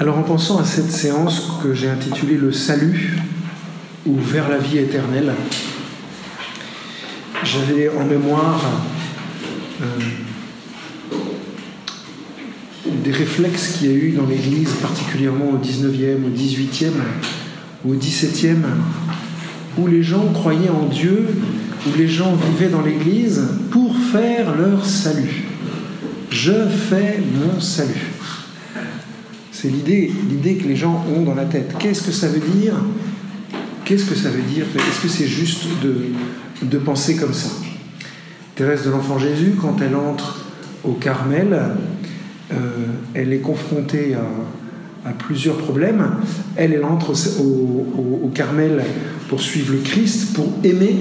Alors en pensant à cette séance que j'ai intitulée Le salut ou vers la vie éternelle, j'avais en mémoire euh, des réflexes qu'il y a eu dans l'Église, particulièrement au 19e, au 18e, au 17e, où les gens croyaient en Dieu, où les gens vivaient dans l'Église pour faire leur salut. Je fais mon salut. C'est l'idée, l'idée que les gens ont dans la tête. Qu'est-ce que ça veut dire? Qu'est-ce que ça veut dire? Est-ce que c'est juste de, penser comme ça? Thérèse de l'Enfant Jésus, quand elle entre au Carmel, euh, elle est confrontée à, plusieurs problèmes. Elle, entre au, Carmel pour suivre le Christ, pour aimer,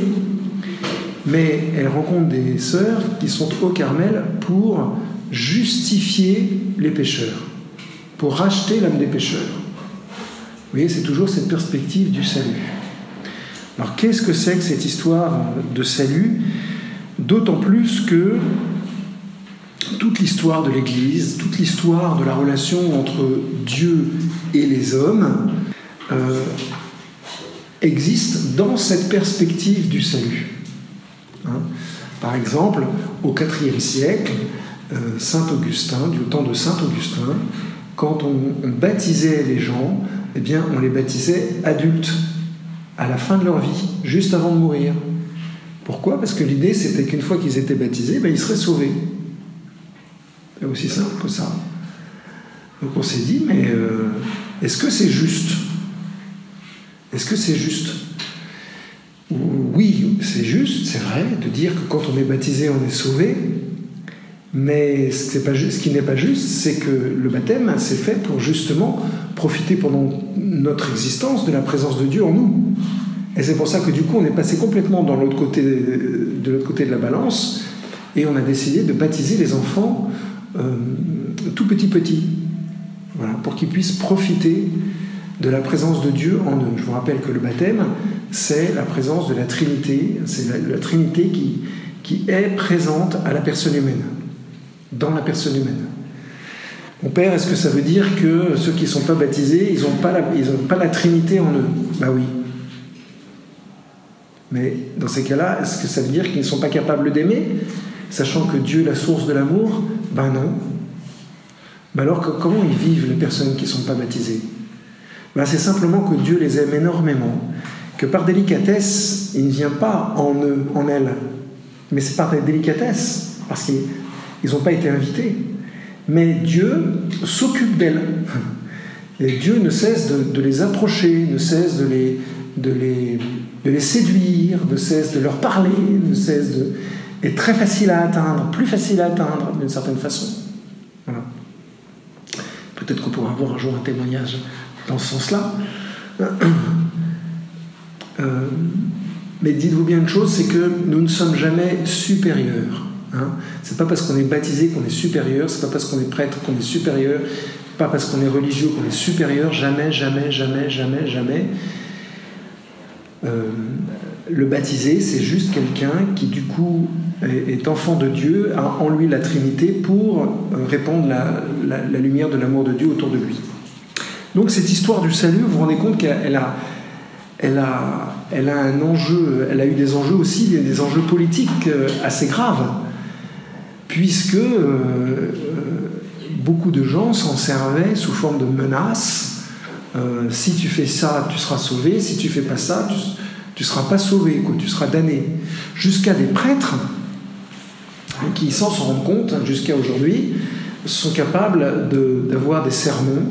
mais elle rencontre des sœurs qui sont au Carmel pour justifier les pécheurs pour racheter l'âme des pécheurs. Vous voyez, c'est toujours cette perspective du salut. Alors qu'est-ce que c'est que cette histoire de salut? D'autant plus que toute l'histoire de l'Église, toute l'histoire de la relation entre Dieu et les hommes euh, existe dans cette perspective du salut. Hein? Par exemple, au IVe siècle, euh, Saint Augustin, du temps de Saint Augustin, quand on, baptisait les gens, eh bien, on les baptisait adultes, à la fin de leur vie, juste avant de mourir. Pourquoi? Parce que l'idée, c'était qu'une fois qu'ils étaient baptisés, ben, ils seraient sauvés. C'est aussi simple que ça. Donc on s'est dit, mais euh, est-ce que c'est juste? Est-ce que c'est juste? Oui, c'est juste, c'est vrai, de dire que quand on est baptisé, on est sauvé, mais ce qui n'est pas juste, c'est que le baptême, c'est fait pour justement profiter pendant notre existence de la présence de Dieu en nous. Et c'est pour ça que du coup, on est passé complètement dans côté, de l'autre côté de la balance, et on a décidé de baptiser les enfants euh, tout petits petits, voilà, pour qu'ils puissent profiter de la présence de Dieu en eux. Je vous rappelle que le baptême, c'est la présence de la Trinité, c'est la, Trinité qui, qui est présente à la personne humaine dans la personne humaine. Mon père, est-ce que ça veut dire que ceux qui ne sont pas baptisés, ils n'ont pas, la, pas la Trinité en eux? Bah oui. Mais dans ces cas-là, est-ce que ça veut dire qu'ils ne sont pas capables d'aimer, sachant que Dieu est la source de l'amour? Ben non. Ben alors comment ils vivent les personnes qui ne sont pas baptisées? Ben C'est simplement que Dieu les aime énormément, que par délicatesse, il ne vient pas en eux, en elles, mais c'est par délicatesse, parce qu'il ils n'ont pas été invités. Mais Dieu s'occupe d'elles. Et Dieu ne cesse de, les approcher, ne cesse de les, de, les, de les séduire, ne cesse de leur parler, ne cesse de... est très facile à atteindre, plus facile à atteindre d'une certaine façon. Voilà. Peut-être qu'on pourra avoir un jour un témoignage dans ce sens-là. Euh, mais dites-vous bien une chose, c'est que nous ne sommes jamais supérieurs Hein c'est pas parce qu'on est baptisé qu'on est supérieur, c'est pas parce qu'on est prêtre qu'on est supérieur, pas parce qu'on est religieux qu'on est supérieur, jamais, jamais, jamais, jamais, jamais. Euh, le baptisé, c'est juste quelqu'un qui du coup est, enfant de Dieu, a en lui la Trinité pour euh, répandre la, lumière de l'amour de Dieu autour de lui. Donc cette histoire du salut, vous vous rendez compte qu'elle a, elle a, elle a un enjeu, elle a eu des enjeux aussi, des enjeux politiques euh, assez graves puisque euh, euh, beaucoup de gens s'en servaient sous forme de menaces. Euh, si tu fais ça, tu seras sauvé. Si tu fais pas ça, tu ne seras pas sauvé, quoi, tu seras damné. Jusqu'à des prêtres qui, sans s'en rendre compte, hein, jusqu'à aujourd'hui, sont capables d'avoir des sermons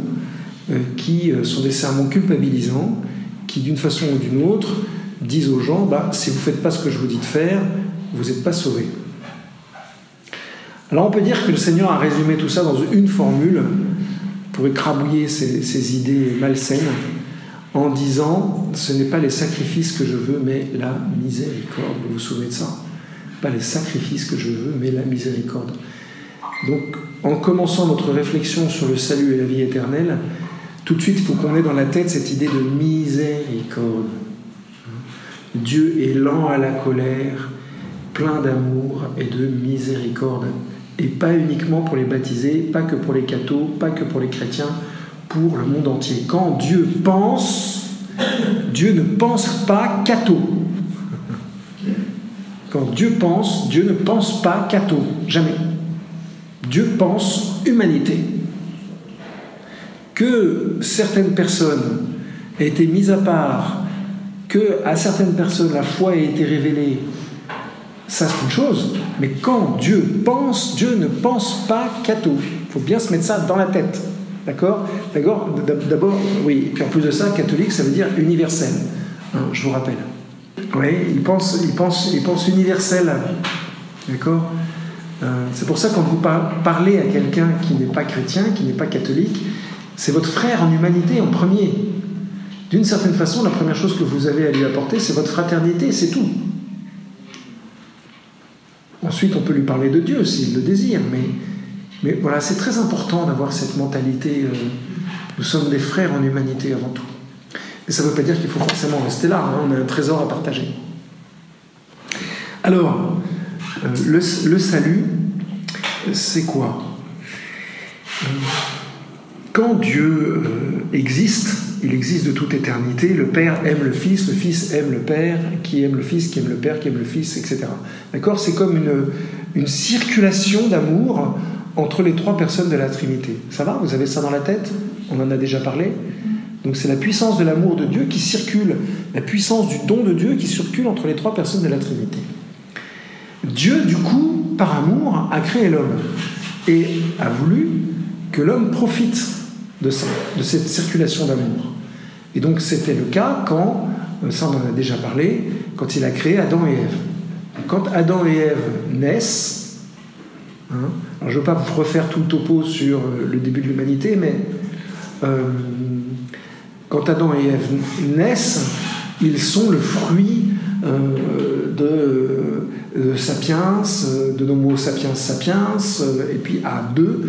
qui sont des sermons culpabilisants, qui d'une façon ou d'une autre disent aux gens, bah, si vous ne faites pas ce que je vous dis de faire, vous n'êtes pas sauvés. Alors on peut dire que le Seigneur a résumé tout ça dans une formule pour écrabouiller ces, idées malsaines en disant ce n'est pas les sacrifices que je veux mais la miséricorde. Vous vous souvenez de ça? Pas les sacrifices que je veux mais la miséricorde. Donc en commençant notre réflexion sur le salut et la vie éternelle, tout de suite il faut qu'on ait dans la tête cette idée de miséricorde. Dieu est lent à la colère, plein d'amour et de miséricorde et pas uniquement pour les baptisés, pas que pour les cathos, pas que pour les chrétiens, pour le monde entier. Quand Dieu pense, Dieu ne pense pas catho. Quand Dieu pense, Dieu ne pense pas catho. Jamais. Dieu pense humanité. Que certaines personnes aient été mises à part, que à certaines personnes la foi ait été révélée, ça c'est une chose. Mais quand Dieu pense, Dieu ne pense pas catho. Il faut bien se mettre ça dans la tête. D'accord? D'abord, d'abord, oui. Et puis en plus de ça, catholique, ça veut dire universel. Hein, je vous rappelle. Oui, il pense, il pense, il pense universel. D'accord? Euh, C'est pour ça quand vous parlez à quelqu'un qui n'est pas chrétien, qui n'est pas catholique, c'est votre frère en humanité en premier. D'une certaine façon, la première chose que vous avez à lui apporter, c'est votre fraternité, c'est tout. Ensuite, on peut lui parler de Dieu s'il le désire, mais voilà, c'est très important d'avoir cette mentalité. Euh, nous sommes des frères en humanité avant tout. Mais ça ne veut pas dire qu'il faut forcément rester là. Hein, on a un trésor à partager. Alors, euh, le, salut, c'est quoi? Euh, Quand Dieu existe, il existe de toute éternité. Le Père aime le Fils, le Fils aime le Père, qui aime le Fils, qui aime le Père, qui aime le Fils, etc. D'accord? C'est comme une, circulation d'amour entre les trois personnes de la Trinité. Ça va? Vous avez ça dans la tête? On en a déjà parlé? Donc c'est la puissance de l'amour de Dieu qui circule, la puissance du don de Dieu qui circule entre les trois personnes de la Trinité. Dieu, du coup, par amour, a créé l'homme et a voulu que l'homme profite de ça, de cette circulation d'amour. Et donc c'était le cas quand, euh, ça on en a déjà parlé, quand il a créé Adam et Ève. Quand Adam et Ève naissent, hein, je ne veux pas vous refaire tout le topo sur euh, le début de l'humanité, mais euh, quand Adam et Ève naissent, ils sont le fruit euh, de, Sapiens, de Homo sapiens sapiens, et puis à deux,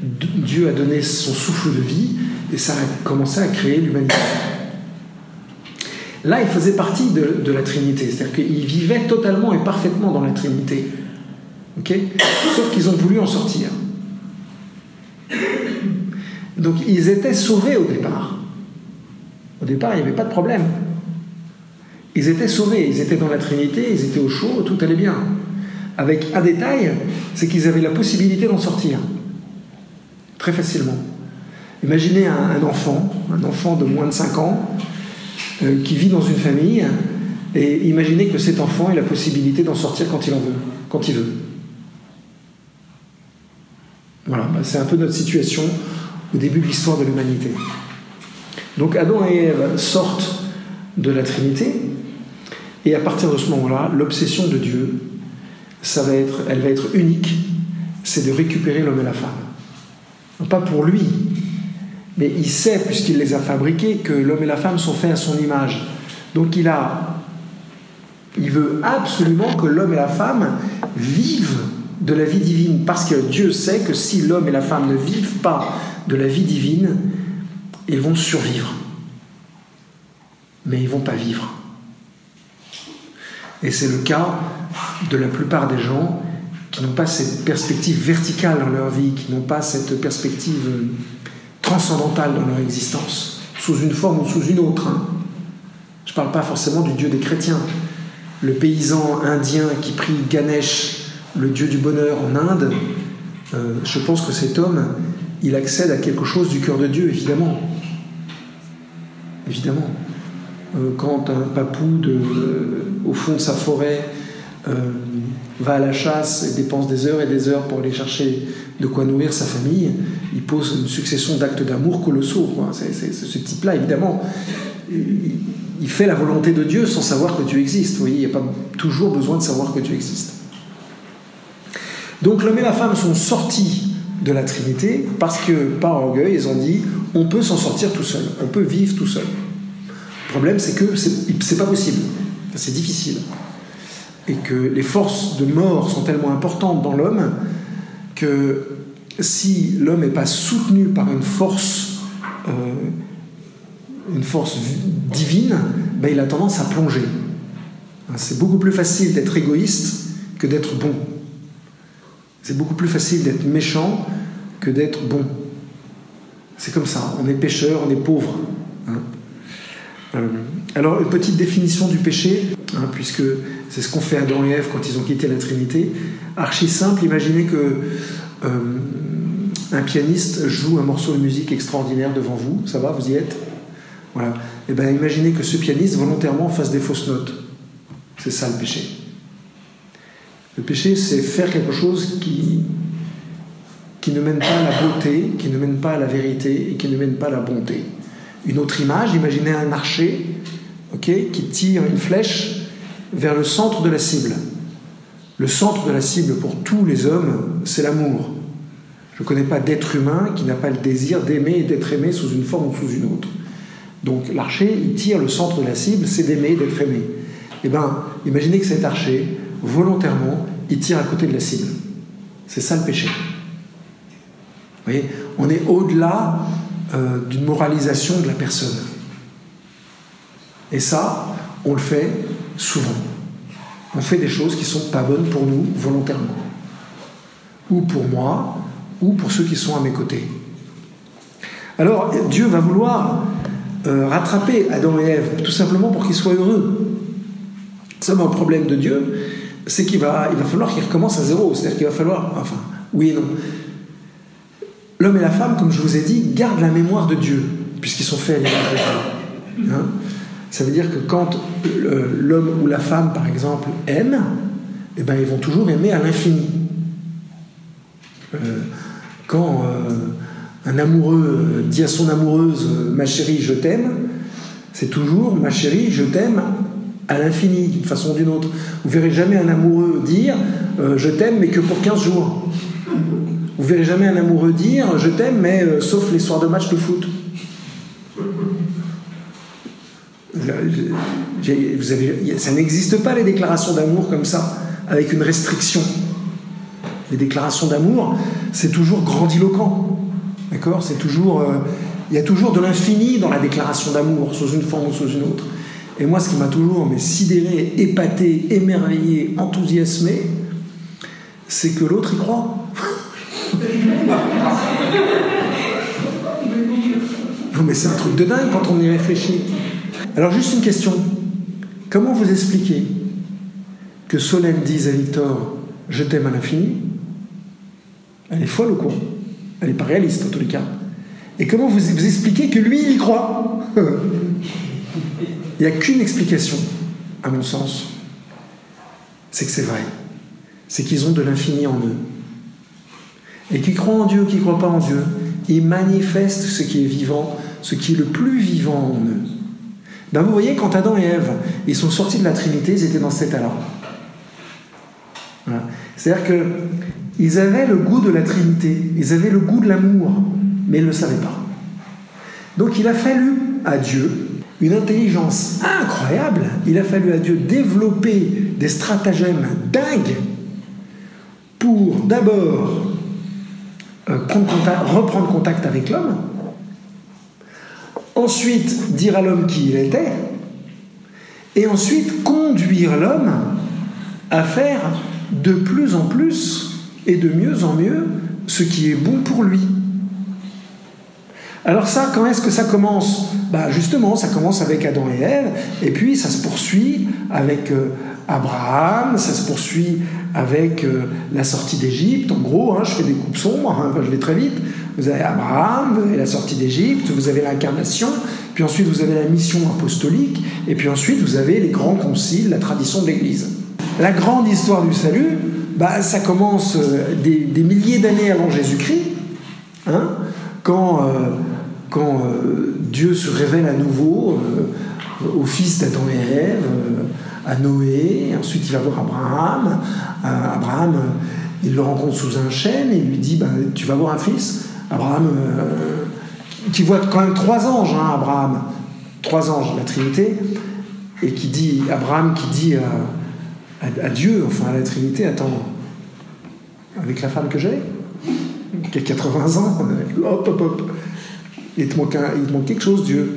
Dieu a donné son souffle de vie et ça a commencé à créer l'humanité. Là, il faisait partie de, la Trinité, c'est-à-dire qu'il vivait totalement et parfaitement dans la Trinité. Sauf qu'ils ont voulu en sortir. Donc ils étaient sauvés au départ. Au départ, il n'y avait pas de problème. Ils étaient sauvés, ils étaient dans la Trinité, ils étaient au chaud, tout allait bien. Avec un détail, c'est qu'ils avaient la possibilité d'en sortir. Très facilement. Imaginez un, enfant, un enfant de moins de 5 ans, euh, qui vit dans une famille, et imaginez que cet enfant ait la possibilité d'en sortir quand il en veut, quand il veut. Voilà, bah, c'est un peu notre situation au début de l'histoire de l'humanité. Donc Adam et Ève sortent de la Trinité, et à partir de ce moment-là, l'obsession de Dieu, elle va être unique, c'est de récupérer l'homme et la femme. pas pour lui, mais il sait, puisqu'il les a fabriqués, que l'homme et la femme sont faits à son image. Donc il a, il veut absolument que l'homme et la femme vivent de la vie divine, parce que Dieu sait que si l'homme et la femme ne vivent pas de la vie divine, ils vont survivre. Mais ils ne vont pas vivre. Et c'est le cas de la plupart des gens qui n'ont pas cette perspective verticale dans leur vie, qui n'ont pas cette perspective transcendantale dans leur existence, sous une forme ou sous une autre. Hein. Je ne parle pas forcément du Dieu des chrétiens. Le paysan indien qui prie Ganesh le dieu du bonheur en Inde, euh, je pense que cet homme, il accède à quelque chose du cœur de Dieu, évidemment. Évidemment. Euh, quand un papou de, au fond de sa forêt euh, va à la chasse et dépense des heures et des heures pour aller chercher de quoi nourrir sa famille, il pose une succession d'actes d'amour colossaux. C'est, ce type-là, évidemment, il, fait la volonté de Dieu sans savoir que Dieu existe. Vous voyez, il n'y a pas toujours besoin de savoir que Dieu existe. Donc l'homme et la femme sont sortis de la Trinité parce que, par orgueil, ils ont dit on peut s'en sortir tout seul, on peut vivre tout seul. Le problème, c'est que c'est pas possible, c'est difficile. Et que les forces de mort sont tellement importantes dans l'homme que si l'homme n'est pas soutenu par une force, euh, une force divine, ben, il a tendance à plonger. C'est beaucoup plus facile d'être égoïste que d'être bon. C'est beaucoup plus facile d'être méchant que d'être bon. C'est comme ça, on est pécheur, on est pauvre. Hein. Euh, alors, une petite définition du péché, hein, puisque c'est ce qu'ont fait Adam et Ève quand ils ont quitté la Trinité. Archi simple, imaginez que euh, un pianiste joue un morceau de musique extraordinaire devant vous, ça va, vous y êtes? Voilà. Et eh bien imaginez que ce pianiste volontairement fasse des fausses notes. C'est ça le péché. Le péché, c'est faire quelque chose qui, qui ne mène pas à la beauté, qui ne mène pas à la vérité et qui ne mène pas à la bonté. Une autre image, imaginez un archer qui tire une flèche vers le centre de la cible. Le centre de la cible pour tous les hommes, c'est l'amour. Je ne connais pas d'être humain qui n'a pas le désir d'aimer et d'être aimé sous une forme ou sous une autre. Donc l'archer, il tire le centre de la cible, c'est d'aimer et d'être aimé. Eh bien, imaginez que cet archer, volontairement, il tire à côté de la cible. C'est ça le péché. Vous voyez, on est au-delà euh, d'une moralisation de la personne. Et ça, on le fait souvent. On fait des choses qui ne sont pas bonnes pour nous volontairement. Ou pour moi, ou pour ceux qui sont à mes côtés. Alors Dieu va vouloir euh, rattraper Adam et Ève, tout simplement pour qu'ils soient heureux. C'est un problème de Dieu, c'est qu'il va, il va falloir qu'il recommence à zéro. C'est-à-dire qu'il va falloir, enfin, oui et non. L'homme et la femme, comme je vous ai dit, gardent la mémoire de Dieu, puisqu'ils sont faits à l'image de Dieu. Hein Ça veut dire que quand l'homme ou la femme, par exemple, aiment, eh ben, ils vont toujours aimer à l'infini. Euh, quand euh, un amoureux dit à son amoureuse Ma chérie, je t'aime, c'est toujours Ma chérie, je t'aime à l'infini, d'une façon ou d'une autre. Vous verrez jamais un amoureux dire euh, Je t'aime, mais que pour 15 jours. Vous verrez jamais un amoureux dire Je t'aime, mais euh, sauf les soirs de match de foot. Vous avez, ça n'existe pas les déclarations d'amour comme ça, avec une restriction les déclarations d'amour, c'est toujours grandiloquent. D'accord? C'est toujours. Euh, il y a toujours de l'infini dans la déclaration d'amour, sous une forme ou sous une autre. Et moi, ce qui m'a toujours mais, sidéré, épaté, émerveillé, enthousiasmé, c'est que l'autre y croit. mais c'est un truc de dingue quand on y réfléchit. Alors, juste une question. Comment vous expliquez que Solène dise à Victor Je t'aime à l'infini? Elle est folle ou quoi? Elle n'est pas réaliste en tous les cas. Et comment vous, expliquez que lui, il croit? Il n'y a qu'une explication, à mon sens. C'est que c'est vrai. C'est qu'ils ont de l'infini en eux. Et qui croient en Dieu, qui ne croient pas en Dieu, ils manifestent ce qui est vivant, ce qui est le plus vivant en eux. Ben vous voyez, quand Adam et Ève, ils sont sortis de la Trinité, ils étaient dans cet état-là. C'est-à-dire que ils avaient le goût de la Trinité, ils avaient le goût de l'amour, mais ils ne le savaient pas. Donc il a fallu à Dieu une intelligence incroyable, il a fallu à Dieu développer des stratagèmes dingues pour d'abord euh, reprendre contact avec l'homme, ensuite dire à l'homme qui il était, et ensuite conduire l'homme à faire de plus en plus et de mieux en mieux ce qui est bon pour lui. Alors ça, quand est-ce que ça commence? Bah Justement, ça commence avec Adam et Ève, et puis ça se poursuit avec euh, Abraham, ça se poursuit avec euh, la sortie d'Égypte. En gros, hein, je fais des coupes sombres, hein, je vais très vite. Vous avez Abraham, vous avez la sortie d'Égypte, vous avez l'incarnation, puis ensuite vous avez la mission apostolique, et puis ensuite vous avez les grands conciles, la tradition de l'Église. La grande histoire du salut, bah, ça commence euh, des, milliers d'années avant Jésus-Christ, hein, quand, quand euh, Dieu se révèle à nouveau au fils d'Adam et Ève, à Noé, ensuite il va voir Abraham. Abraham, il le rencontre sous un chêne et il lui dit bah, Tu vas voir un fils. Abraham, qui voit quand même trois anges, hein, Abraham, trois anges, la Trinité, et qui dit, Abraham qui dit à à, Dieu, enfin à la Trinité, attends, avec la femme que j'ai, qui a 80 ans, hop, hop, hop, il te manque, quelque chose, Dieu.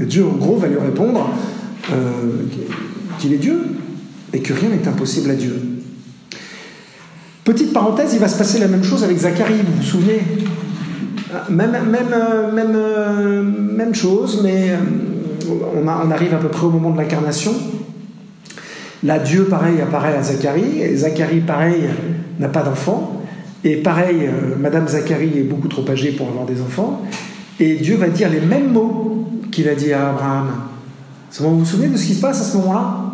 Et Dieu, en gros, va lui répondre euh, qu'il est Dieu et que rien n'est impossible à Dieu. Petite parenthèse, il va se passer la même chose avec Zacharie, vous vous souvenez? Même, même, même, même chose, mais on, arrive à peu près au moment de l'incarnation. Là, Dieu, pareil, apparaît à Zacharie, Zacharie, pareil, n'a pas d'enfant. Et pareil, Madame Zacharie est beaucoup trop âgée pour avoir des enfants. Et Dieu va dire les mêmes mots qu'il a dit à Abraham. Vous vous souvenez de ce qui se passe à ce moment-là?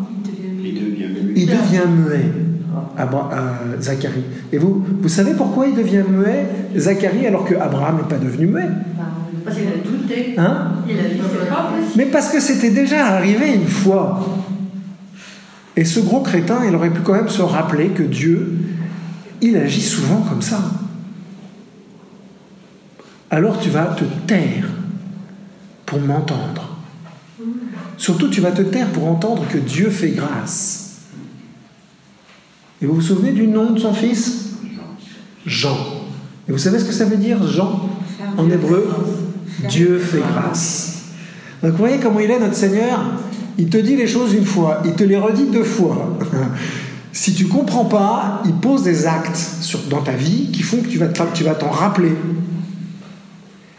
Il devient muet. À, Zacharie. Et vous, vous savez pourquoi il devient muet, Zacharie, alors que Abraham n'est pas devenu muet? Parce qu'il a douté. Hein? Il a dit pas Mais parce que c'était déjà arrivé une fois. Et ce gros crétin, il aurait pu quand même se rappeler que Dieu, il agit souvent comme ça. Alors tu vas te taire pour m'entendre. Surtout, tu vas te taire pour entendre que Dieu fait grâce. Et vous vous souvenez du nom de son fils? Jean. Et vous savez ce que ça veut dire, Jean, en hébreu Dieu fait grâce. Donc vous voyez comment il est, notre Seigneur? Il te dit les choses une fois, il te les redit deux fois. si tu comprends pas, il pose des actes dans ta vie qui font que tu vas t'en rappeler.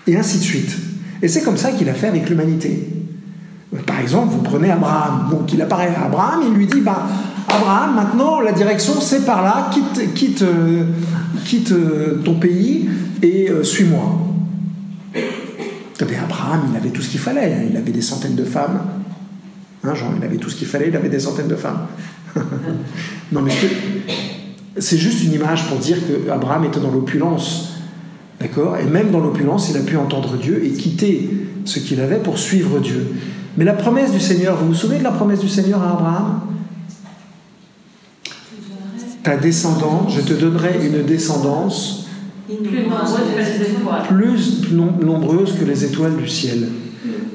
Et ainsi de suite. Et c'est comme ça qu'il a fait avec l'humanité. Par exemple, vous prenez Abraham. Donc il apparaît à Abraham, il lui dit bah, Abraham, maintenant la direction c'est par là, quitte, quitte, euh, quitte euh, ton pays et euh, suis-moi. Eh Abraham, il avait tout ce qu'il fallait. Hein. Il avait des centaines de femmes. Hein, genre, il avait tout ce qu'il fallait, il avait des centaines de femmes. non, mais c'est juste une image pour dire que Abraham était dans l'opulence. D'accord Et même dans l'opulence, il a pu entendre Dieu et quitter ce qu'il avait pour suivre Dieu. Mais la promesse du Seigneur, vous vous souvenez de la promesse du Seigneur à Abraham? Ta descendance, je te donnerai une descendance plus nombreuse que les étoiles du ciel.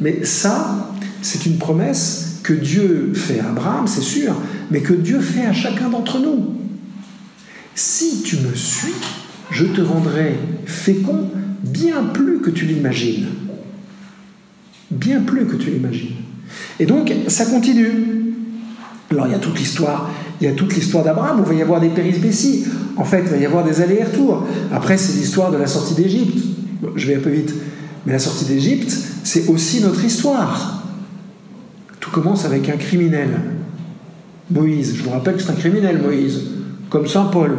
Mais ça, c'est une promesse que Dieu fait à Abraham, c'est sûr, mais que Dieu fait à chacun d'entre nous. Si tu me suis, je te rendrai fécond bien plus que tu l'imagines. Bien plus que tu l'imagines. Et donc, ça continue. Alors, il y a toute l'histoire, il y a toute l'histoire d'Abraham, il va y avoir des péripéties. En fait, il va y avoir des allers-retours. Après, c'est l'histoire de la sortie d'Égypte. je vais un peu vite. Mais la sortie d'Égypte, c'est aussi notre histoire. Tout commence avec un criminel. Moïse. Je vous rappelle que c'est un criminel, Moïse. Comme Saint Paul.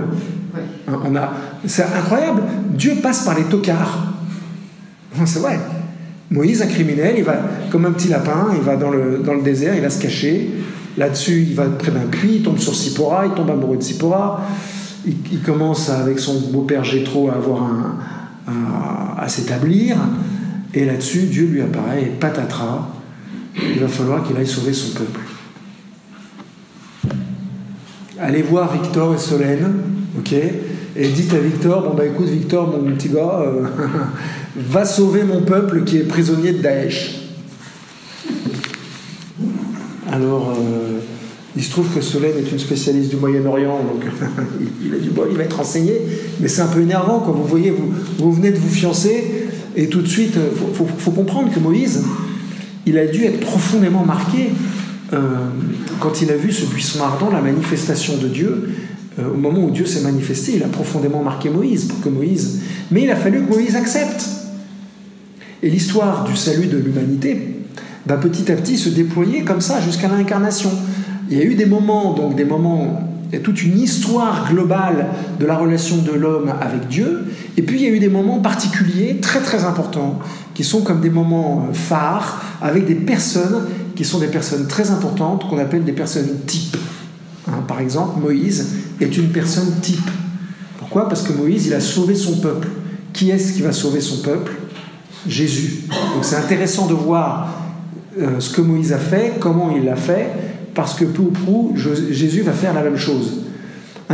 Hein, on a, c'est incroyable. Dieu passe par les tocards. C'est vrai. Moïse, un criminel, il va comme un petit lapin, il va dans le, dans le désert, il va se cacher. Là-dessus, il va près d'un puits, il tombe sur Sipora, il tombe amoureux de Sipora. Il, commence avec son beau-père Jétro à avoir un, à, s'établir. Et là-dessus, Dieu lui apparaît et patatras, il va falloir qu'il aille sauver son peuple. Allez voir Victor et Solène, ok? Et dites à Victor, bon bah écoute Victor, mon petit gars, euh, va sauver mon peuple qui est prisonnier de Daesh. Alors, euh, il se trouve que Solène est une spécialiste du Moyen-Orient, donc il, a dit, bon, il va être enseigné, mais c'est un peu énervant, quand vous voyez, vous, venez de vous fiancer, et tout de suite, il euh, faut, comprendre que Moïse, il a dû être profondément marqué quand il a vu ce buisson ardent, la manifestation de Dieu, euh, au moment où Dieu s'est manifesté, il a profondément marqué Moïse pour que Moïse. Mais il a fallu que Moïse accepte. Et l'histoire du salut de l'humanité va petit à petit se déployer comme ça jusqu'à l'incarnation. Il y a eu des moments, donc des moments, il y a toute une histoire globale de la relation de l'homme avec Dieu, et puis il y a eu des moments particuliers, très très importants, qui sont comme des moments euh, phares, avec des personnes qui sont des personnes très importantes, qu'on appelle des personnes types. Hein, par exemple, Moïse est une personne type. Pourquoi? Parce que Moïse, il a sauvé son peuple. Qui est-ce qui va sauver son peuple? Jésus. Donc c'est intéressant de voir euh, ce que Moïse a fait, comment il l'a fait, parce que peu ou prou, Jésus va faire la même chose. Euh,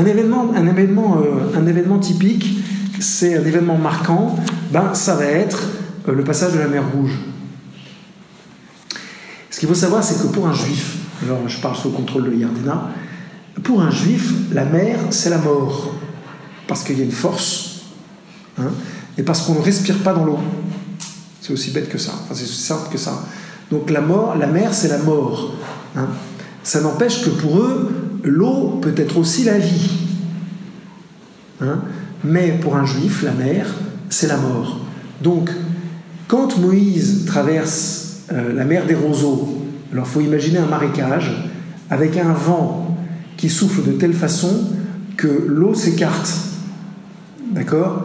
un événement typique, c'est un événement marquant, ben, ça va être euh, le passage de la mer Rouge. Ce qu'il faut savoir, c'est que pour un juif, alors je parle sous le contrôle de Yardena, pour un juif, la mer, c'est la mort. Parce qu'il y a une force. Hein, et parce qu'on ne respire pas dans l'eau. C'est aussi bête que ça. Enfin, c'est aussi simple que ça. Donc la mer, c'est la mort. Hein. Ça n'empêche que pour eux, l'eau peut être aussi la vie. Hein. Mais pour un juif, la mer, c'est la mort. Donc, quand Moïse traverse euh, la mer des roseaux, alors il faut imaginer un marécage avec un vent qui souffle de telle façon que l'eau s'écarte. D'accord?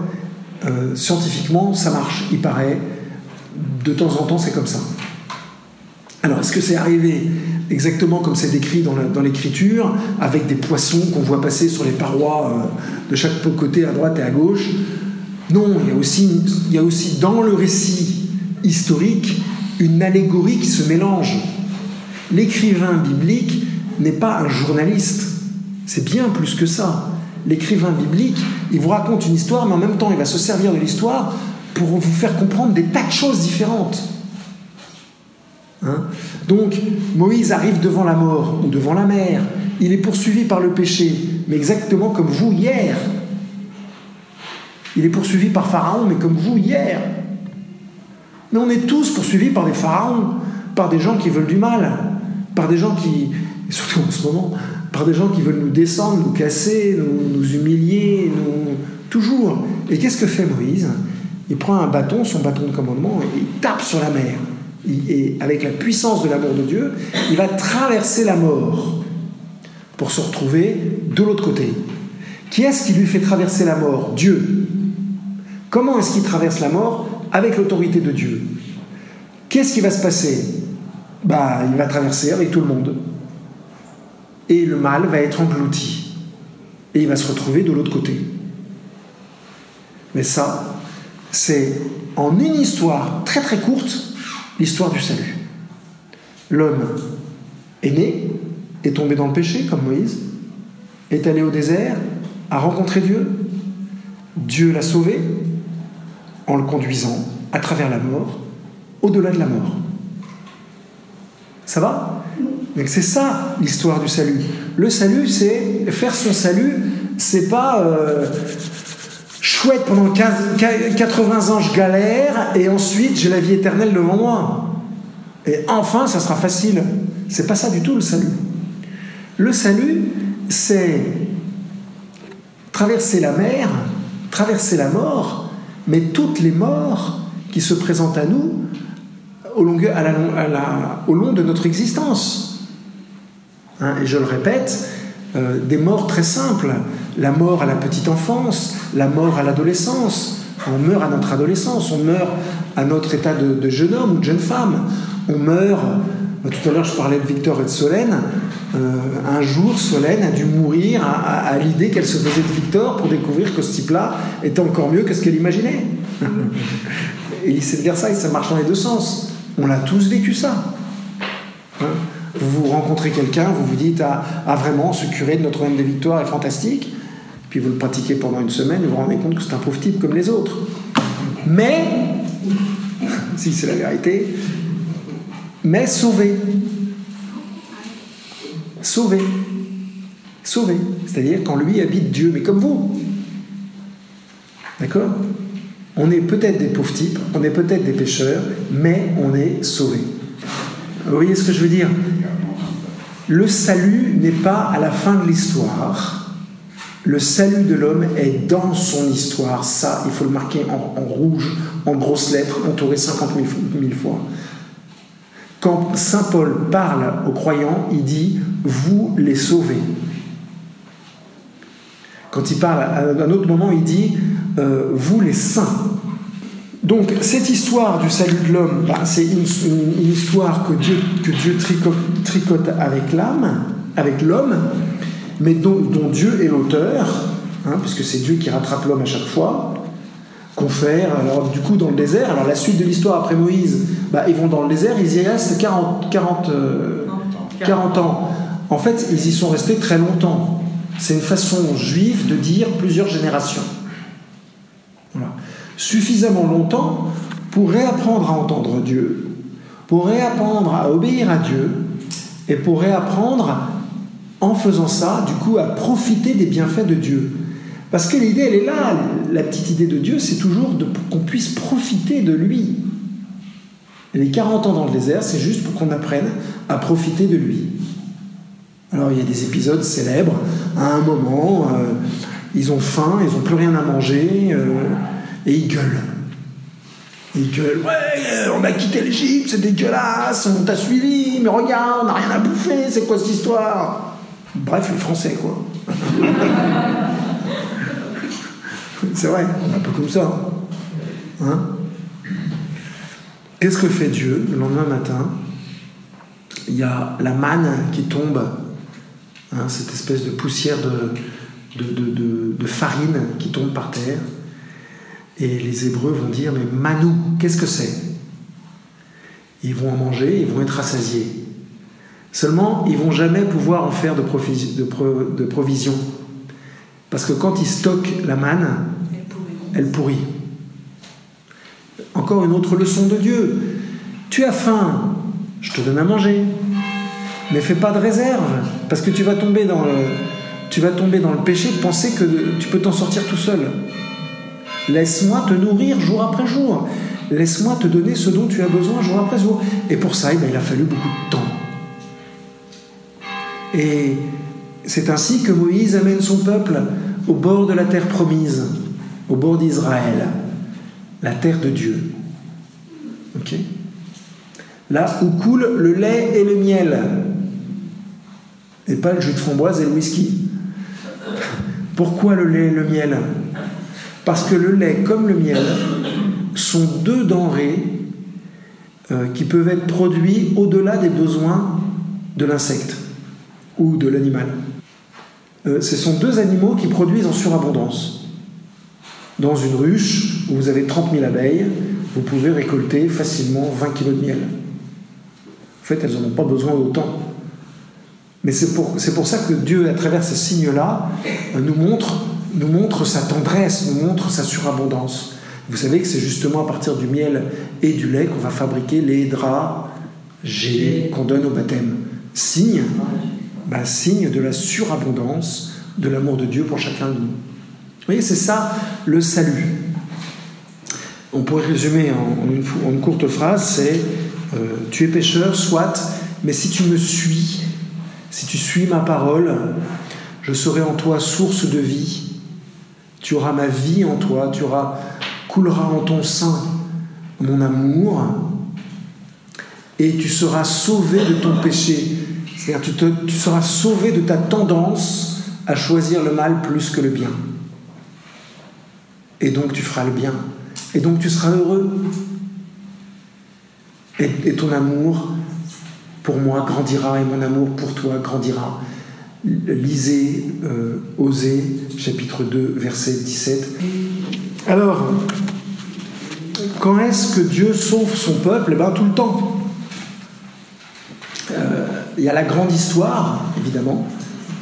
Euh, Scientifiquement, ça marche, il paraît. De temps en temps, c'est comme ça. Alors, est-ce que c'est arrivé exactement comme c'est décrit dans l'écriture, avec des poissons qu'on voit passer sur les parois euh, de chaque côté, à droite et à gauche? Non, il y, a aussi, il y a aussi dans le récit historique une allégorie qui se mélange. L'écrivain biblique n'est pas un journaliste, c'est bien plus que ça. L'écrivain biblique, il vous raconte une histoire, mais en même temps, il va se servir de l'histoire pour vous faire comprendre des tas de choses différentes. Hein? Donc Moïse arrive devant la mort ou devant la mer. Il est poursuivi par le péché, mais exactement comme vous hier. Il est poursuivi par Pharaon, mais comme vous hier. Mais on est tous poursuivis par des pharaons, par des gens qui veulent du mal, par des gens qui, surtout en ce moment, par des gens qui veulent nous descendre, nous casser, nous, humilier, toujours. Et qu'est-ce que fait Moïse? Il prend un bâton, son bâton de commandement, et il tape sur la mer et avec la puissance de l'amour de Dieu, il va traverser la mort pour se retrouver de l'autre côté. Qui est-ce qui lui fait traverser la mort? Dieu. Comment est-ce qu'il traverse la mort? Avec l'autorité de Dieu. Qu'est-ce qui va se passer? Bah, Il va traverser avec tout le monde. Et le mal va être englouti. Et il va se retrouver de l'autre côté. Mais ça, c'est en une histoire très très courte l'histoire du salut. L'homme est né, est tombé dans le péché, comme Moïse, est allé au désert, a rencontré Dieu, Dieu l'a sauvé en le conduisant à travers la mort, au-delà de la mort. Ça va? C'est ça l'histoire du salut. Le salut, c'est faire son salut, c'est pas euh, chouette, pendant 80 ans je galère, et ensuite j'ai la vie éternelle devant moi. Et enfin, ça sera facile. C'est pas ça du tout le salut. Le salut, c'est traverser la mer, traverser la mort, mais toutes les morts qui se présentent à nous au long, au long de notre existence. Hein, et je le répète, euh, des morts très simples. La mort à la petite enfance, la mort à l'adolescence. On meurt à notre adolescence, on meurt à notre état de, jeune homme ou de jeune femme. On meurt, euh, tout à l'heure je parlais de Victor et de Solène, euh, un jour Solène a dû mourir à, l'idée qu'elle se faisait de Victor pour découvrir que ce type-là était encore mieux que ce qu'elle imaginait. et lycée de Versailles, ça marche dans les deux sens. On a tous vécu ça. Hein vous rencontrez quelqu'un, vous vous dites ah, ah, vraiment, ce curé de Notre-Dame des Victoires est fantastique. Puis vous le pratiquez pendant une semaine vous vous rendez compte que c'est un pauvre type comme les autres. Mais, si c'est la vérité, mais sauvé. Sauvé. Sauvé. C'est-à-dire quand lui habite Dieu, mais comme vous. D'accord? On est peut-être des pauvres types, on est peut-être des pécheurs, mais on est sauvés. Vous voyez ce que je veux dire? Le salut n'est pas à la fin de l'histoire. Le salut de l'homme est dans son histoire. Ça, il faut le marquer en, rouge, en grosses lettres, entouré 50 000 fois. Quand Saint Paul parle aux croyants, il dit Vous les sauvez. Quand il parle à un autre moment, il dit euh, Vous les saints. Donc cette histoire du salut de l'homme, bah, c'est une, histoire que Dieu, que Dieu tricote, avec l'âme, avec l'homme, mais dont, Dieu est l'auteur, hein, puisque c'est Dieu qui rattrape l'homme à chaque fois. Confère, alors du coup dans le désert, alors la suite de l'histoire après Moïse, bah, ils vont dans le désert, ils y restent 40, 40, 40 ans. En fait, ils y sont restés très longtemps. C'est une façon juive de dire plusieurs générations. Voilà suffisamment longtemps pour réapprendre à entendre Dieu, pour réapprendre à obéir à Dieu, et pour réapprendre, en faisant ça, du coup, à profiter des bienfaits de Dieu. Parce que l'idée, elle est là. La petite idée de Dieu, c'est toujours qu'on puisse profiter de lui. Et les 40 ans dans le désert, c'est juste pour qu'on apprenne à profiter de lui. Alors il y a des épisodes célèbres. À un moment, euh, ils ont faim, ils n'ont plus rien à manger. Euh, et ils gueulent. Ils gueulent Ouais, on a quitté l'Égypte, c'est dégueulasse, on t'a suivi, mais regarde, on n'a rien à bouffer, c'est quoi cette histoire? Bref, les Français, quoi. c'est vrai, un peu comme ça. Hein Qu'est-ce que fait Dieu le lendemain matin? Il y a la manne qui tombe, hein, cette espèce de poussière de, farine qui tombe par terre. Et les Hébreux vont dire Mais Manou, qu'est-ce que c'est? Ils vont en manger, ils vont être rassasiés. Seulement, ils vont jamais pouvoir en faire de, de, provision. Parce que quand ils stockent la manne, elle pourrit. Encore une autre leçon de Dieu. Tu as faim, je te donne à manger. Mais fais pas de réserve, parce que tu vas tomber dans le, tu vas tomber dans le péché de penser que tu peux t'en sortir tout seul. Laisse-moi te nourrir jour après jour. Laisse-moi te donner ce dont tu as besoin jour après jour. Et pour ça, eh ben, il a fallu beaucoup de temps. Et c'est ainsi que Moïse amène son peuple au bord de la terre promise, au bord d'Israël, la terre de Dieu. Là où coule le lait et le miel, et pas le jus de framboise et le whisky. Pourquoi le lait et le miel? Parce que le lait comme le miel sont deux denrées euh, qui peuvent être produits au-delà des besoins de l'insecte ou de l'animal. Euh, ce sont deux animaux qui produisent en surabondance. Dans une ruche où vous avez 30 000 abeilles, vous pouvez récolter facilement 20 kg de miel. En fait, elles n'en ont pas besoin autant. Mais c'est pour, ça que Dieu, à travers ces signes-là, euh, nous montre nous montre sa tendresse, nous montre sa surabondance. Vous savez que c'est justement à partir du miel et du lait qu'on va fabriquer les draps qu'on donne au baptême. Signe, bah, signe de la surabondance de l'amour de Dieu pour chacun de nous. Vous voyez, c'est ça le salut. On pourrait résumer en une, courte phrase, c'est euh, tu es pécheur, soit, mais si tu me suis, si tu suis ma parole, je serai en toi source de vie tu auras ma vie en toi, tu auras, couleras en ton sein mon amour, et tu seras sauvé de ton péché. C'est-à-dire tu, seras sauvé de ta tendance à choisir le mal plus que le bien. Et donc tu feras le bien. Et donc tu seras heureux. Et ton amour pour moi grandira et mon amour pour toi grandira lisez euh, Osée, chapitre 2, verset 17. Alors, quand est-ce que Dieu sauve son peuple? Eh bien, tout le temps. Euh, il y a la grande histoire, évidemment,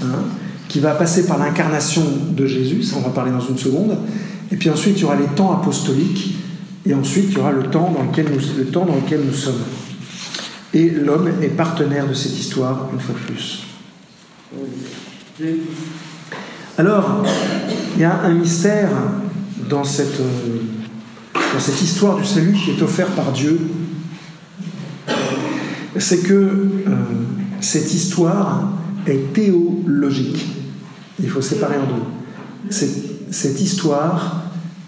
hein, qui va passer par l'incarnation de Jésus, ça on va parler dans une seconde. Et puis ensuite, il y aura les temps apostoliques, et ensuite, il y aura le temps dans lequel nous, le temps dans lequel nous sommes. Et l'homme est partenaire de cette histoire, une fois de plus. Alors, il y a un mystère dans cette, euh, dans cette histoire du salut qui est offert par Dieu. C'est que euh, cette histoire est théologique. Il faut séparer en deux. Cette, cette histoire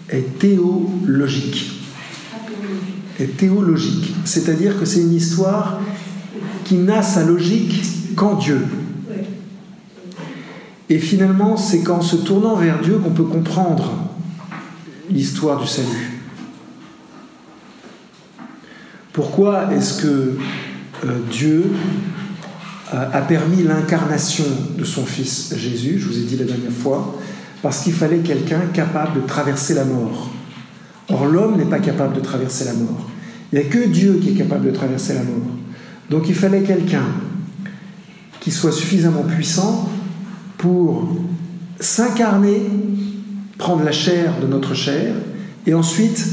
est théologique. Est théologique. C'est-à-dire que c'est une histoire qui n'a sa logique qu'en Dieu. Et finalement, c'est qu'en se tournant vers Dieu qu'on peut comprendre l'histoire du salut. Pourquoi est-ce que euh, Dieu a permis l'incarnation de son Fils Jésus, je vous ai dit la dernière fois, parce qu'il fallait quelqu'un capable de traverser la mort. Or, l'homme n'est pas capable de traverser la mort. Il n'y a que Dieu qui est capable de traverser la mort. Donc il fallait quelqu'un qui soit suffisamment puissant pour s'incarner, prendre la chair de notre chair, et ensuite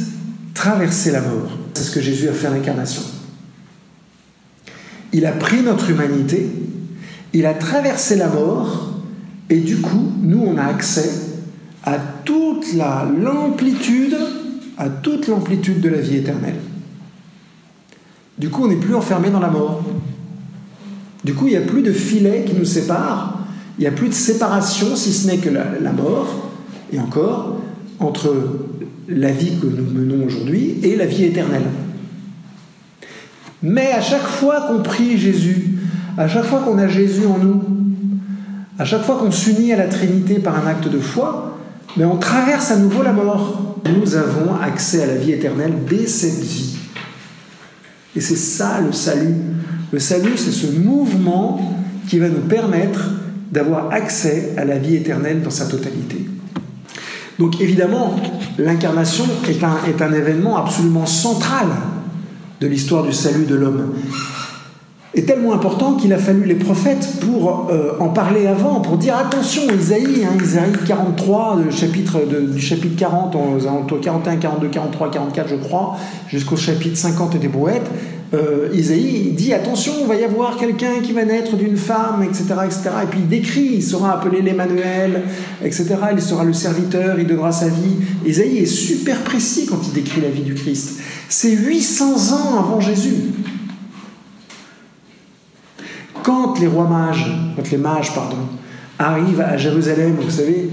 traverser la mort. C'est ce que Jésus a fait à l'incarnation. Il a pris notre humanité, il a traversé la mort, et du coup, nous, on a accès à toute l'amplitude, à toute l'amplitude de la vie éternelle. Du coup, on n'est plus enfermé dans la mort. Du coup, il n'y a plus de filet qui nous sépare il n'y a plus de séparation, si ce n'est que la, mort, et encore, entre la vie que nous menons aujourd'hui et la vie éternelle. Mais à chaque fois qu'on prie Jésus, à chaque fois qu'on a Jésus en nous, à chaque fois qu'on s'unit à la Trinité par un acte de foi, mais on traverse à nouveau la mort. Nous avons accès à la vie éternelle dès cette vie. Et c'est ça le salut. Le salut, c'est ce mouvement qui va nous permettre d'avoir accès à la vie éternelle dans sa totalité. Donc évidemment, l'incarnation est un, est un événement absolument central de l'histoire du salut de l'homme est tellement important qu'il a fallu les prophètes pour euh, en parler avant, pour dire attention, Isaïe, hein, Isaïe 43, le chapitre du chapitre 40, aux 41, 42, 43, 44, je crois, jusqu'au chapitre 50 des brouettes, euh, Isaïe dit attention, il va y avoir quelqu'un qui va naître d'une femme, etc., etc. Et puis il décrit, il sera appelé l'Emmanuel, etc. Il sera le serviteur, il donnera sa vie. Isaïe est super précis quand il décrit la vie du Christ. C'est 800 ans avant Jésus. Quand les rois mages, quand les mages, pardon, arrivent à Jérusalem, vous savez,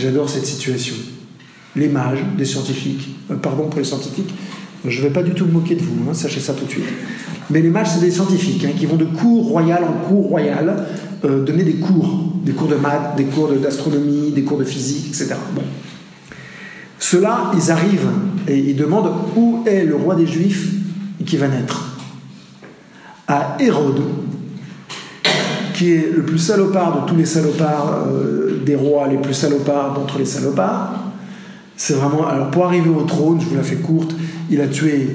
j'adore cette situation. Les mages, des scientifiques, euh, pardon pour les scientifiques, je ne vais pas du tout me moquer de vous, hein, sachez ça tout de suite. Mais les mages, c'est des scientifiques hein, qui vont de cours royal en cours royal euh, donner des cours, des cours de maths, des cours d'astronomie, des cours de physique, etc. Bon. Ceux-là, ils arrivent et ils demandent où est le roi des Juifs qui va naître. À Hérode, qui est le plus salopard de tous les salopards, euh, des rois les plus salopards d'entre les salopards. C'est vraiment. Alors, pour arriver au trône, je vous la fais courte, il a tué.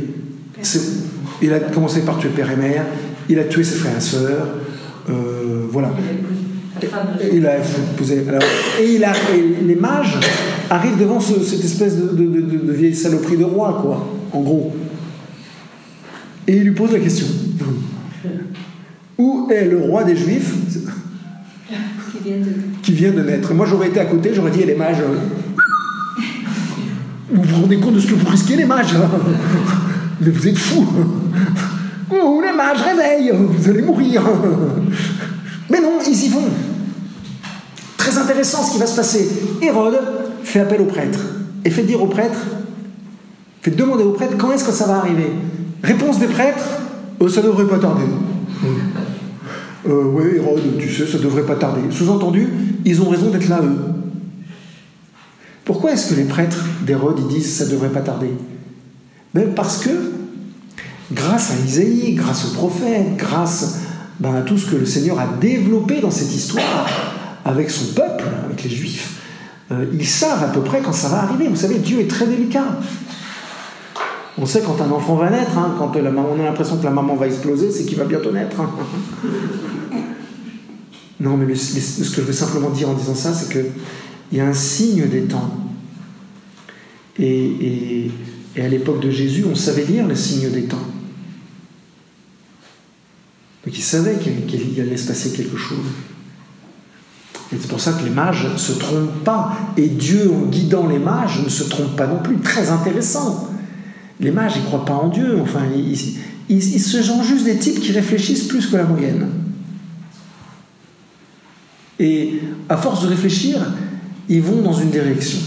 Il a commencé par tuer père et mère, il a tué ses frères et sœurs, euh, voilà. Il a épousé. et, il a, les mages arrivent devant cette espèce de, de, vieille saloperie de roi, quoi, en gros. Et il lui pose la question. Où est le roi des Juifs? Qui vient de, naître Moi, j'aurais été à côté, j'aurais dit, les mages, euh, vous vous rendez compte de ce que vous risquez, les mages hein Mais vous êtes fous Oh, les mages, réveillent Vous allez mourir Mais non, ils y vont. Très intéressant ce qui va se passer. Hérode fait appel au prêtre et fait dire au prêtre, fait demander au prêtre quand est-ce que ça va arriver. Réponse des prêtres, oh, ça devrait pas tarder. Euh, oui, Hérode, tu sais, ça devrait pas tarder. Sous-entendu, ils ont raison d'être là, eux. Pourquoi est-ce que les prêtres d'Hérode ils disent ça devrait pas tarder? Ben Parce que, grâce à Isaïe, grâce aux prophètes, grâce ben, à tout ce que le Seigneur a développé dans cette histoire avec son peuple, avec les Juifs, euh, ils savent à peu près quand ça va arriver. Vous savez, Dieu est très délicat. On sait quand un enfant va naître, hein, quand on a l'impression que la maman va exploser, c'est qu'il va bientôt naître. Non, mais ce que je veux simplement dire en disant ça, c'est qu'il y a un signe des temps. Et, à l'époque de Jésus, on savait lire le signe des temps. Donc il savait qu'il allait se passer quelque chose. Et c'est pour ça que les mages ne se trompent pas. Et Dieu, en guidant les mages, ne se trompe pas non plus. Très intéressant. Les mages, ils ne croient pas en Dieu. Enfin, ils, se sont juste des types qui réfléchissent plus que la moyenne. Et à force de réfléchir, ils vont dans une direction.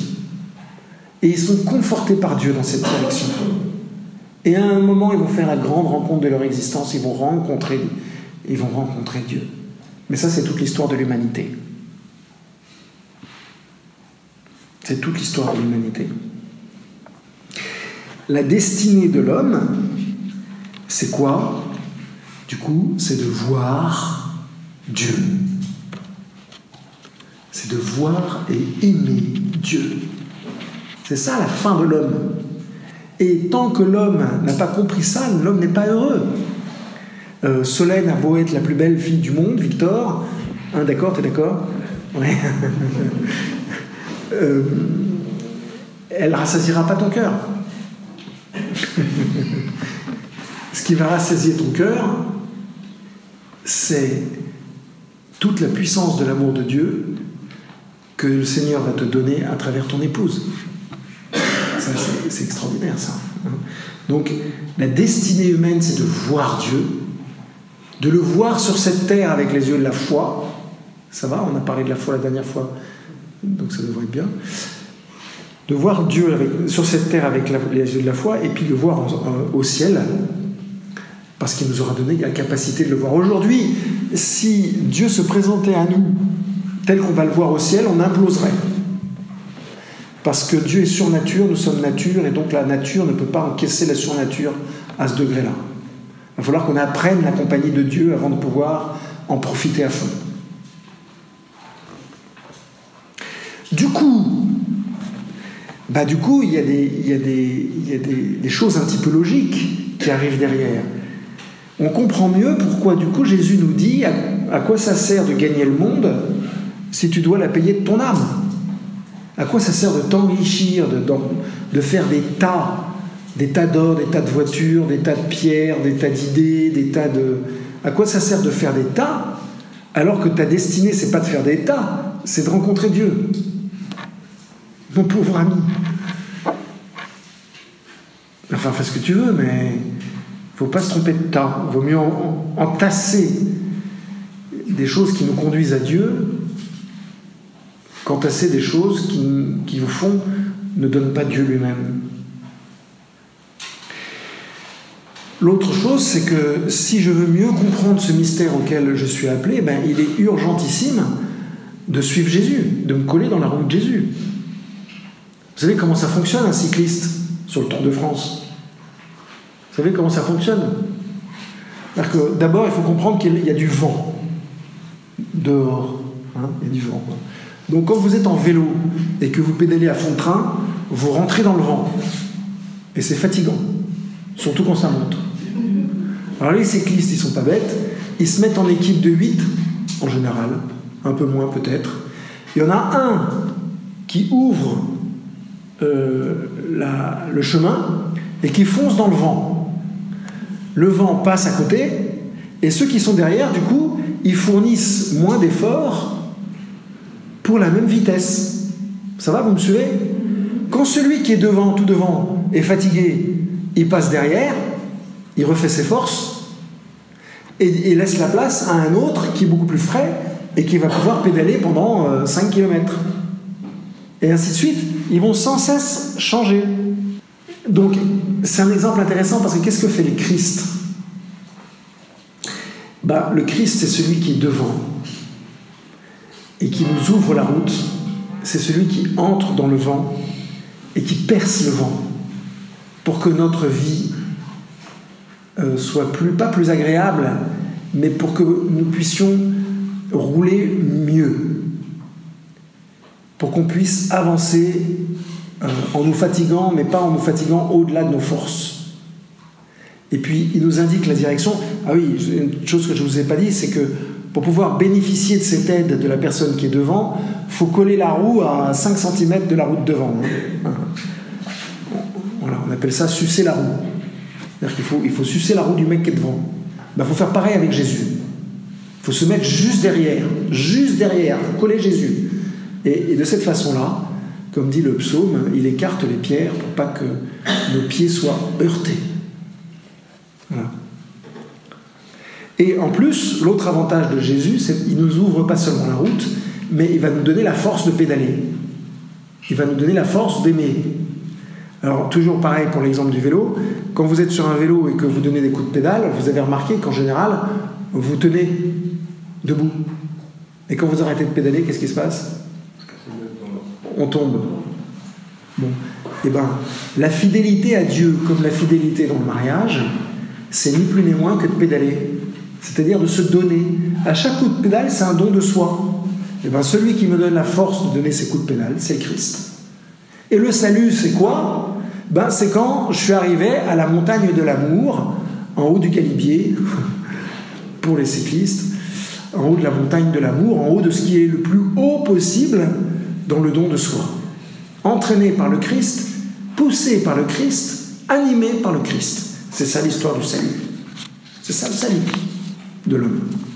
Et ils sont confortés par Dieu dans cette direction. Et à un moment, ils vont faire la grande rencontre de leur existence. Ils vont rencontrer, ils vont rencontrer Dieu. Mais ça, c'est toute l'histoire de l'humanité. C'est toute l'histoire de l'humanité la destinée de l'homme, c'est quoi? Du coup, c'est de voir Dieu. C'est de voir et aimer Dieu. C'est ça la fin de l'homme. Et tant que l'homme n'a pas compris ça, l'homme n'est pas heureux. Euh, Solène a beau être la plus belle fille du monde, Victor. Hein, d'accord, t'es d'accord Ouais. euh, elle rassasiera pas ton cœur. Ce qui va rassasier ton cœur, c'est toute la puissance de l'amour de Dieu que le Seigneur va te donner à travers ton épouse. c'est extraordinaire ça. Hein. Donc la destinée humaine, c'est de voir Dieu, de le voir sur cette terre avec les yeux de la foi. Ça va, on a parlé de la foi la dernière fois, donc ça devrait être bien. de voir Dieu sur cette terre avec les yeux de la foi et puis de le voir au ciel parce qu'il nous aura donné la capacité de le voir. Aujourd'hui, si Dieu se présentait à nous tel qu'on va le voir au ciel, on imploserait. Parce que Dieu est surnature, nous sommes nature, et donc la nature ne peut pas encaisser la surnature à ce degré-là. Il va falloir qu'on apprenne la compagnie de Dieu avant de pouvoir en profiter à fond. Du coup, bah du coup, il y a, des, choses un petit peu logiques qui arrivent derrière. On comprend mieux pourquoi du coup Jésus nous dit à, quoi ça sert de gagner le monde si tu dois la payer de ton âme. À quoi ça sert de t'enrichir, de, faire des tas, des tas d'or, des tas de voitures, des tas de pierres, des tas d'idées, des tas de... À quoi ça sert de faire des tas alors que ta destinée, c'est pas de faire des tas, c'est de rencontrer Dieu mon pauvre ami. Enfin, fais ce que tu veux, mais faut pas se tromper de tas. Vaut mieux entasser des choses qui nous conduisent à Dieu qu'entasser des choses qui, qui, au ne donnent pas Dieu lui-même. L'autre chose, c'est que si je veux mieux comprendre ce mystère auquel je suis appelé, ben, il est urgentissime de suivre Jésus, de me coller dans la route de Jésus. Vous savez comment ça fonctionne un cycliste sur le Tour de France? Vous savez comment ça fonctionne? D'abord, il faut comprendre qu'il y a du vent dehors. Hein, il y a du vent. Donc quand vous êtes en vélo et que vous pédalez à fond de train, vous rentrez dans le vent. Et c'est fatigant, surtout quand ça monte. Alors les cyclistes, ils sont pas bêtes, ils se mettent en équipe de 8 en général, un peu moins peut-être. Il y en a un qui ouvre euh, le chemin et qui fonce dans le vent. Le vent passe à côté et ceux qui sont derrière, du coup, ils fournissent moins d'efforts pour la même vitesse. Ça va, vous me suivez? Quand celui qui est devant, tout devant, est fatigué, il passe derrière, il refait ses forces et, laisse la place à un autre qui est beaucoup plus frais et qui va pouvoir pédaler pendant 5 euh, km. Et ainsi de suite ils vont sans cesse changer. Donc, c'est un exemple intéressant parce que qu'est-ce que fait le Christ? Bah, Le Christ, c'est celui qui est devant et qui nous ouvre la route. C'est celui qui entre dans le vent et qui perce le vent pour que notre vie euh, soit plus, pas plus agréable, mais pour que nous puissions rouler mieux pour qu'on puisse avancer euh, en nous fatiguant, mais pas en nous fatiguant au-delà de nos forces. Et puis, il nous indique la direction. Ah oui, une chose que je ne vous ai pas dit, c'est que pour pouvoir bénéficier de cette aide de la personne qui est devant, faut coller la roue à 5 cm de la roue de devant. Hein. Voilà, on appelle ça sucer la roue. Il faut sucer la roue du mec qui est devant. Il ben, faut faire pareil avec Jésus. Il faut se mettre juste derrière, juste derrière, faut coller Jésus. Et, de cette façon-là, comme dit le psaume, il écarte les pierres pour pas que nos pieds soient heurtés. Et en plus, l'autre avantage de Jésus, c'est qu'il nous ouvre pas seulement la route, mais il va nous donner la force de pédaler. Il va nous donner la force d'aimer. Alors, toujours pareil pour l'exemple du vélo. Quand vous êtes sur un vélo et que vous donnez des coups de pédale, vous avez remarqué qu'en général, vous tenez debout. Et quand vous arrêtez de pédaler, qu'est-ce qui se passe? On tombe. Bon. Eh ben, la fidélité à Dieu, comme la fidélité dans le mariage, c'est ni plus ni moins que de pédaler. C'est-à-dire de se donner. À chaque coup de pédale, c'est un don de soi. Eh ben, celui qui me donne la force de donner ses coups de pédale, c'est Christ. Et le salut, c'est quoi? Ben, C'est quand je suis arrivé à la montagne de l'amour, en haut du Calibier, pour les cyclistes, en haut de la montagne de l'amour, en haut de ce qui est le plus haut possible, dans le don de soi. Entraîné par le Christ, poussé par le Christ, animé par le Christ. C'est ça l'histoire du salut. C'est ça le salut de l'homme.